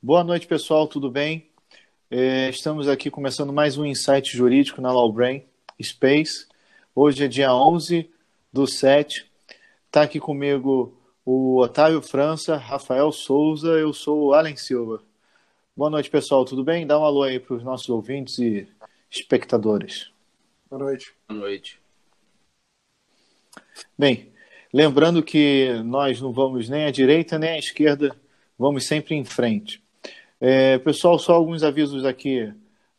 Boa noite, pessoal, tudo bem? É, estamos aqui começando mais um Insight Jurídico na Lawbrain Space. Hoje é dia 11 do 7. Está aqui comigo o Otávio França, Rafael Souza, eu sou o Allen Silva. Boa noite, pessoal, tudo bem? Dá um alô aí para os nossos ouvintes e espectadores. Boa noite. Boa noite. Bem, lembrando que nós não vamos nem à direita nem à esquerda, vamos sempre em frente. É, pessoal, só alguns avisos aqui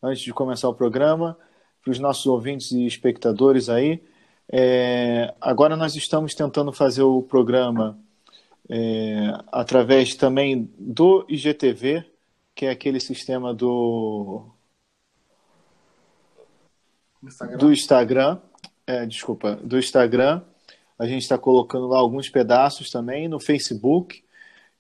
antes de começar o programa, para os nossos ouvintes e espectadores aí. É, agora nós estamos tentando fazer o programa é, através também do IGTV, que é aquele sistema do Instagram. do Instagram, é, desculpa, do Instagram. A gente está colocando lá alguns pedaços também no Facebook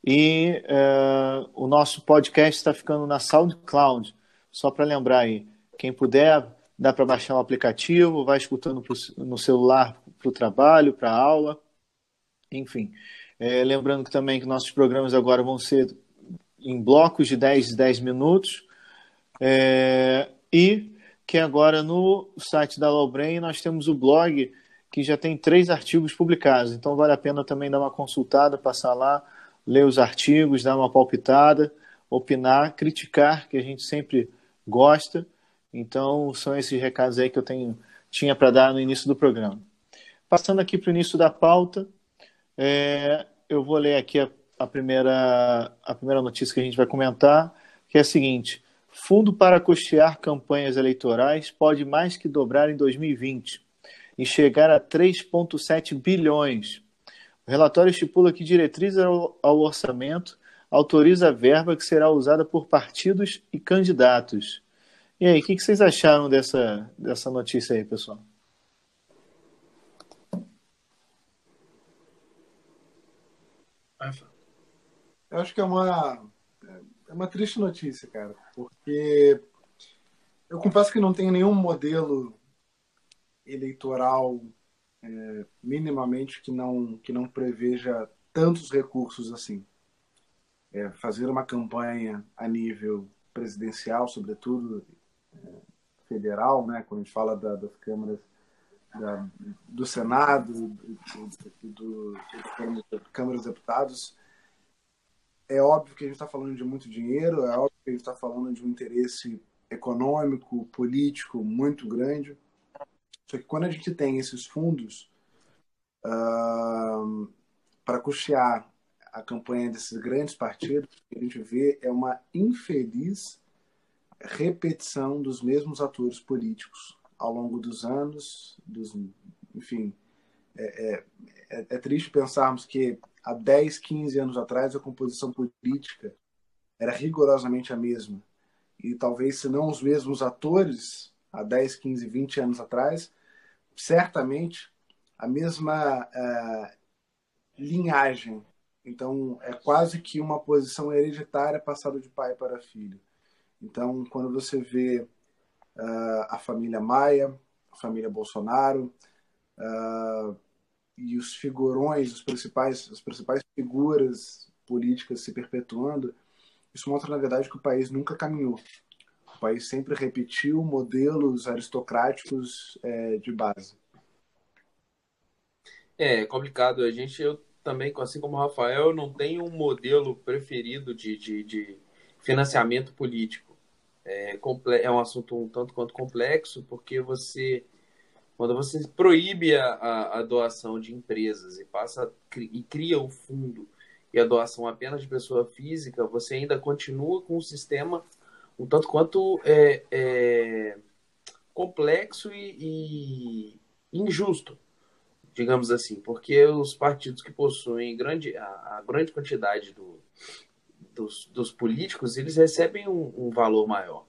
e uh, o nosso podcast está ficando na SoundCloud. Só para lembrar aí, quem puder, dá para baixar o aplicativo, vai escutando pro, no celular para o trabalho, para a aula, enfim. É, lembrando que também que nossos programas agora vão ser em blocos de 10 10 minutos. É, e que agora no site da Lawbrain nós temos o blog que já tem três artigos publicados. Então vale a pena também dar uma consultada, passar lá ler os artigos, dar uma palpitada, opinar, criticar, que a gente sempre gosta. Então, são esses recados aí que eu tenho, tinha para dar no início do programa. Passando aqui para o início da pauta, é, eu vou ler aqui a, a, primeira, a primeira notícia que a gente vai comentar, que é a seguinte: Fundo para custear campanhas eleitorais pode mais que dobrar em 2020 e chegar a 3,7 bilhões. O relatório estipula que diretrizes ao, orçamento autoriza a verba que será usada por partidos e candidatos. E aí, o que, que vocês acharam dessa, dessa notícia aí, pessoal? Eu acho que é uma, é uma triste notícia, cara, porque eu confesso que não tenho nenhum modelo eleitoral é, minimamente que não, que não preveja tantos recursos assim. É, fazer uma campanha a nível presidencial, sobretudo é, federal, né, quando a gente fala da, das câmaras da, do Senado, do, do, do Câmara dos Deputados, é óbvio que a gente está falando de muito dinheiro, é óbvio que a gente está falando de um interesse econômico, político muito grande. Só que quando a gente tem esses fundos uh, para custear a campanha desses grandes partidos, o que a gente vê é uma infeliz repetição dos mesmos atores políticos ao longo dos anos, dos, enfim, é, é, é, é triste pensarmos que há 10, 15 anos atrás a composição política era rigorosamente a mesma. E talvez, se não os mesmos atores, há 10, 15, 20 anos atrás, certamente a mesma uh, linhagem. Então, é quase que uma posição hereditária passada de pai para filho. Então, quando você vê uh, a família Maia, a família Bolsonaro, uh, e os figurões, os principais, as principais figuras políticas se perpetuando, isso mostra, na verdade, que o país nunca caminhou. O país sempre repetiu modelos aristocráticos é, de base. É complicado. A gente, eu também, assim como o Rafael, não tenho um modelo preferido de, de, de financiamento político. É, é, um assunto um tanto quanto complexo, porque você, quando você proíbe a, a, doação de empresas e passa e cria o fundo e a doação apenas de pessoa física, você ainda continua com um sistema um tanto quanto é, é complexo e, e, injusto, digamos assim, porque os partidos que possuem grande, a, a grande quantidade do, dos, dos, políticos, eles recebem um, um valor maior.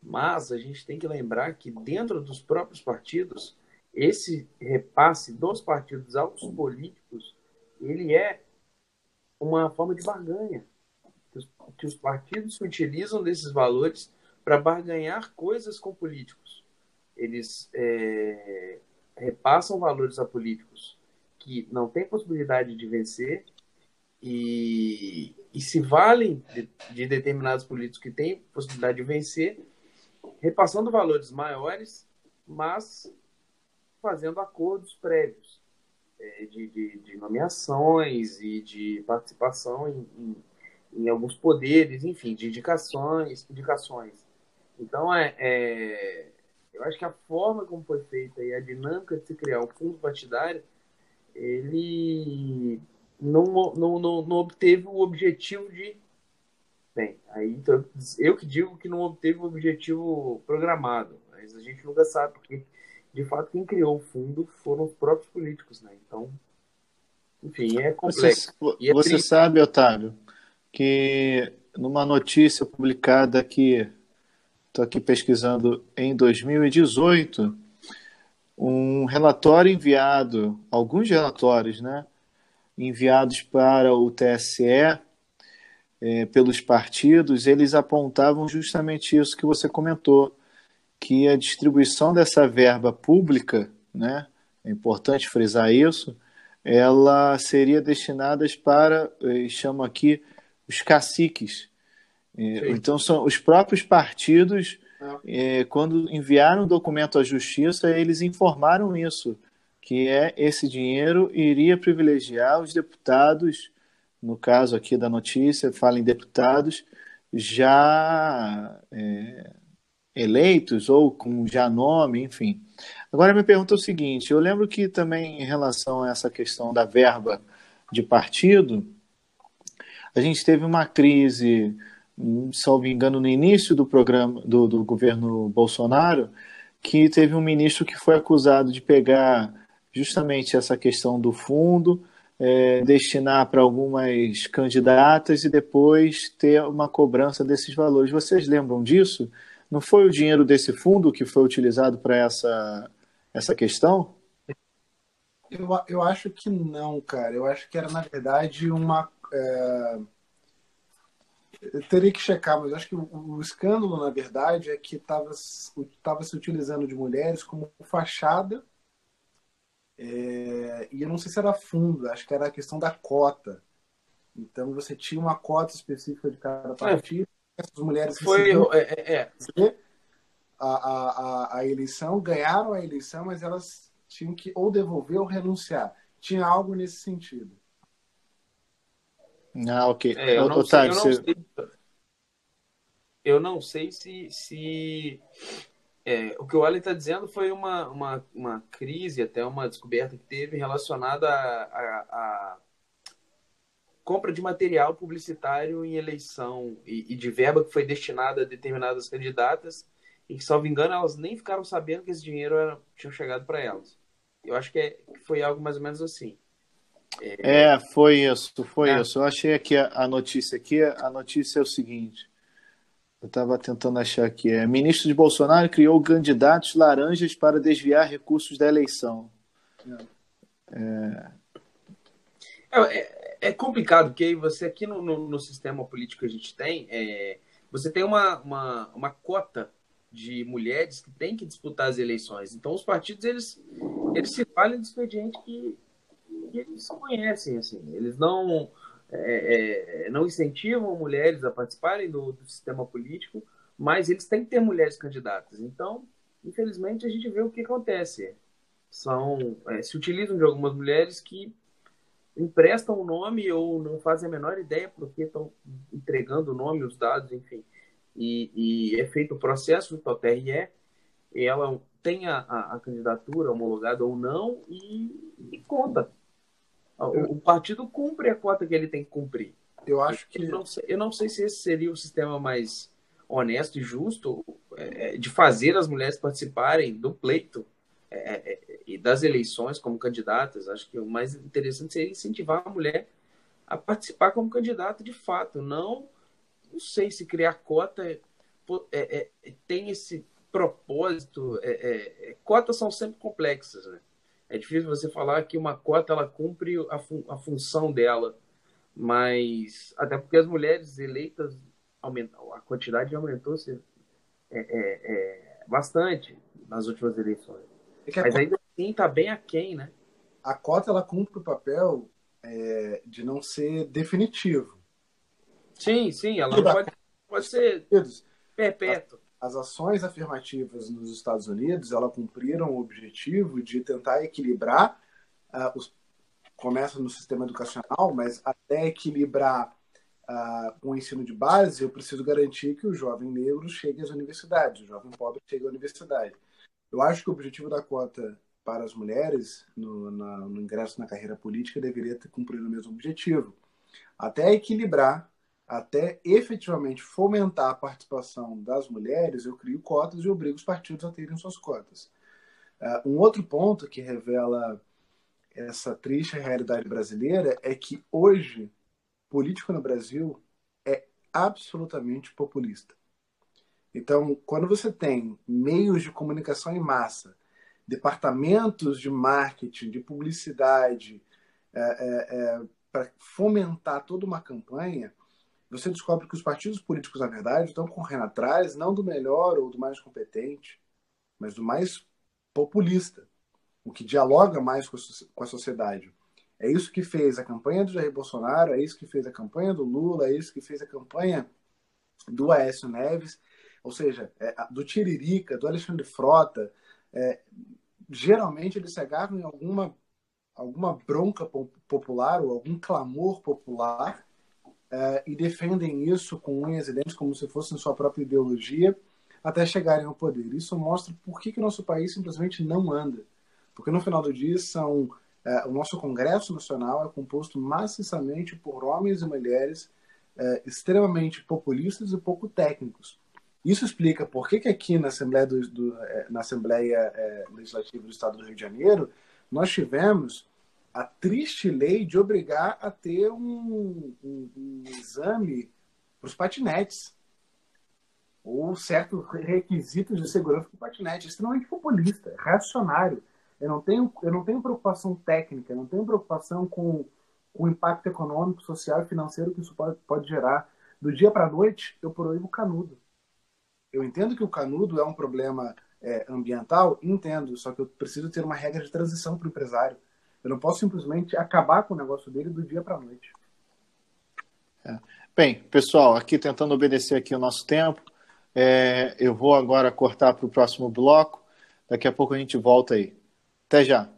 Mas a gente tem que lembrar que dentro dos próprios partidos, esse repasse dos partidos aos políticos, ele é uma forma de barganha que os partidos utilizam desses valores para barganhar coisas com políticos. Eles é, repassam valores a políticos que não têm possibilidade de vencer e, e se valem de, de determinados políticos que têm possibilidade de vencer, repassando valores maiores, mas fazendo acordos prévios é, de, de, de, nomeações e de participação em, em, em, alguns poderes, enfim, de indicações, indicações. Então, é, é, eu acho que a forma como foi feita e a dinâmica de se criar um fundo partidário, ele não, não, não, não obteve o objetivo de. Bem, aí então, eu que digo que não obteve o objetivo programado, mas a gente nunca sabe, porque de fato quem criou o fundo foram os próprios políticos, né? Então, enfim, é complexo. Você, é você sabe, Otávio, que numa notícia publicada aqui, estou aqui pesquisando em 2018, um relatório enviado, alguns relatórios, né? enviados para o TSE é, pelos partidos, eles apontavam justamente isso que você comentou, que a distribuição dessa verba pública, né, é importante frisar isso, ela seria destinada para, eh, chamo aqui, os caciques. É, então, são os próprios partidos, é, quando enviaram o documento à justiça, eles informaram isso, que é esse dinheiro iria privilegiar os deputados, no caso aqui da notícia, fala em deputados já é, eleitos ou com já nome, enfim. Agora me pergunta o seguinte: eu lembro que também em relação a essa questão da verba de partido, a gente teve uma crise, salvo engano, no início do programa do, do governo Bolsonaro, que teve um ministro que foi acusado de pegar justamente essa questão do fundo, é, destinar para algumas candidatas e depois ter uma cobrança desses valores. Vocês lembram disso? Não foi o dinheiro desse fundo que foi utilizado para essa, essa questão? Eu, eu acho que não, cara. Eu acho que era, na verdade, uma. É... Eu teria que checar, mas acho que o, o escândalo, na verdade, é que estava se utilizando de mulheres como fachada é, e eu não sei se era fundo, acho que era a questão da cota. Então você tinha uma cota específica de cada é. partido. É. Essas mulheres foi é, é, é. A, a, a, eleição, ganharam a eleição, mas elas tinham que ou devolver ou renunciar. Tinha algo nesse sentido. Ah, ok. É, eu, não sei, eu, não sei, eu não sei se, se é, o que o Allen está dizendo foi uma, uma, uma crise, até uma descoberta que teve relacionada à compra de material publicitário em eleição e, e, de verba que foi destinada a determinadas candidatas e que, salvo engano, elas nem ficaram sabendo que esse dinheiro era, tinha chegado para elas. Eu acho que, é, que, foi algo mais ou menos assim. É, é foi isso, foi é. isso. Eu achei aqui a, a notícia aqui, a notícia é o seguinte. Eu estava tentando achar aqui. É, ministro de Bolsonaro criou candidatos laranjas para desviar recursos da eleição. É, é, é, é complicado, porque você aqui no, no, no, sistema político que a gente tem, é, você tem uma, uma, uma cota de mulheres que têm que disputar as eleições. Então, os partidos eles, eles se valem do expediente que, que eles conhecem. Assim. Eles não é, é, não incentivam mulheres a participarem do, do, sistema político, mas eles têm que ter mulheres candidatas. Então, infelizmente, a gente vê o que acontece. São, é, se utilizam de algumas mulheres que emprestam o nome ou não fazem a menor ideia porque estão entregando o nome, os dados, enfim. E, e é feito o processo do TRE, ela tem a, a, a candidatura homologada ou não e, e conta o, partido cumpre a cota que ele tem que cumprir. Eu acho que. Eu não sei, eu não sei se esse seria o sistema mais honesto e justo é, é de fazer as mulheres participarem do pleito é, é, e das eleições como candidatas. Acho que o mais interessante seria incentivar a mulher a participar como candidata de fato. Não, não sei se criar cota é, é, tem esse propósito. cotas são sempre complexas, né? É difícil você falar que uma cota ela cumpre a, fun a função dela, mas até porque as mulheres eleitas aumentam, a quantidade aumentou -se, é, é, é, bastante nas últimas eleições. É mas ainda assim está bem aquém, né? A cota ela cumpre o papel é, de não ser definitivo. Sim, sim, ela pode, pode ser perpétua. As ações afirmativas nos Estados Unidos, ela cumpriram o objetivo de tentar equilibrar uh, os começa no sistema educacional, mas até equilibrar uh, com o ensino de base, eu preciso garantir que o jovem negro chegue às universidades, o jovem pobre chegue à universidade. Eu acho que o objetivo da cota para as mulheres no, na, no ingresso na carreira política deveria ter cumprido o mesmo objetivo. Até equilibrar, até efetivamente fomentar a participação das mulheres, eu crio cotas e obrigo os partidos a terem suas cotas. Uh, um outro ponto que revela essa triste realidade brasileira é que hoje político no Brasil é absolutamente populista. Então, quando você tem meios de comunicação em massa departamentos de marketing, de publicidade, é, é, é, para fomentar toda uma campanha, você descobre que os partidos políticos, na verdade, estão correndo atrás não do melhor ou do mais competente, mas do mais populista, o que dialoga mais com a sociedade. É isso que fez a campanha do Jair Bolsonaro, é isso que fez a campanha do Lula, é isso que fez a campanha do Aécio Neves, ou seja, é, do Tiririca, do Alexandre Frota, é, geralmente eles se agarram em alguma, alguma bronca popular ou algum clamor popular é, e defendem isso com unhas e dentes como se fosse sua própria ideologia até chegarem ao poder. Isso mostra por que, que o nosso país simplesmente não anda. Porque no final do dia são é, o nosso Congresso Nacional é composto maciçamente por homens e mulheres é, extremamente populistas e pouco técnicos. Isso explica por que, que aqui na Assembleia, do, do na Assembleia Legislativa do Estado do Rio de Janeiro nós tivemos a triste lei de obrigar a ter um, um, um exame para os patinetes ou certos requisitos de segurança para o patinete. É extremamente populista, é reacionário. Eu não tenho, eu não tenho preocupação técnica, eu não tenho preocupação com, com o impacto econômico, social e financeiro que isso pode, pode gerar. Do dia para a noite, eu proíbo o canudo. Eu entendo que o canudo é um problema é, ambiental, entendo, só que eu preciso ter uma regra de transição para o empresário. Eu não posso simplesmente acabar com o negócio dele do dia para a noite. É. Bem, pessoal, aqui tentando obedecer aqui o nosso tempo, é, eu vou agora cortar para o próximo bloco. Daqui a pouco a gente volta aí. Até já.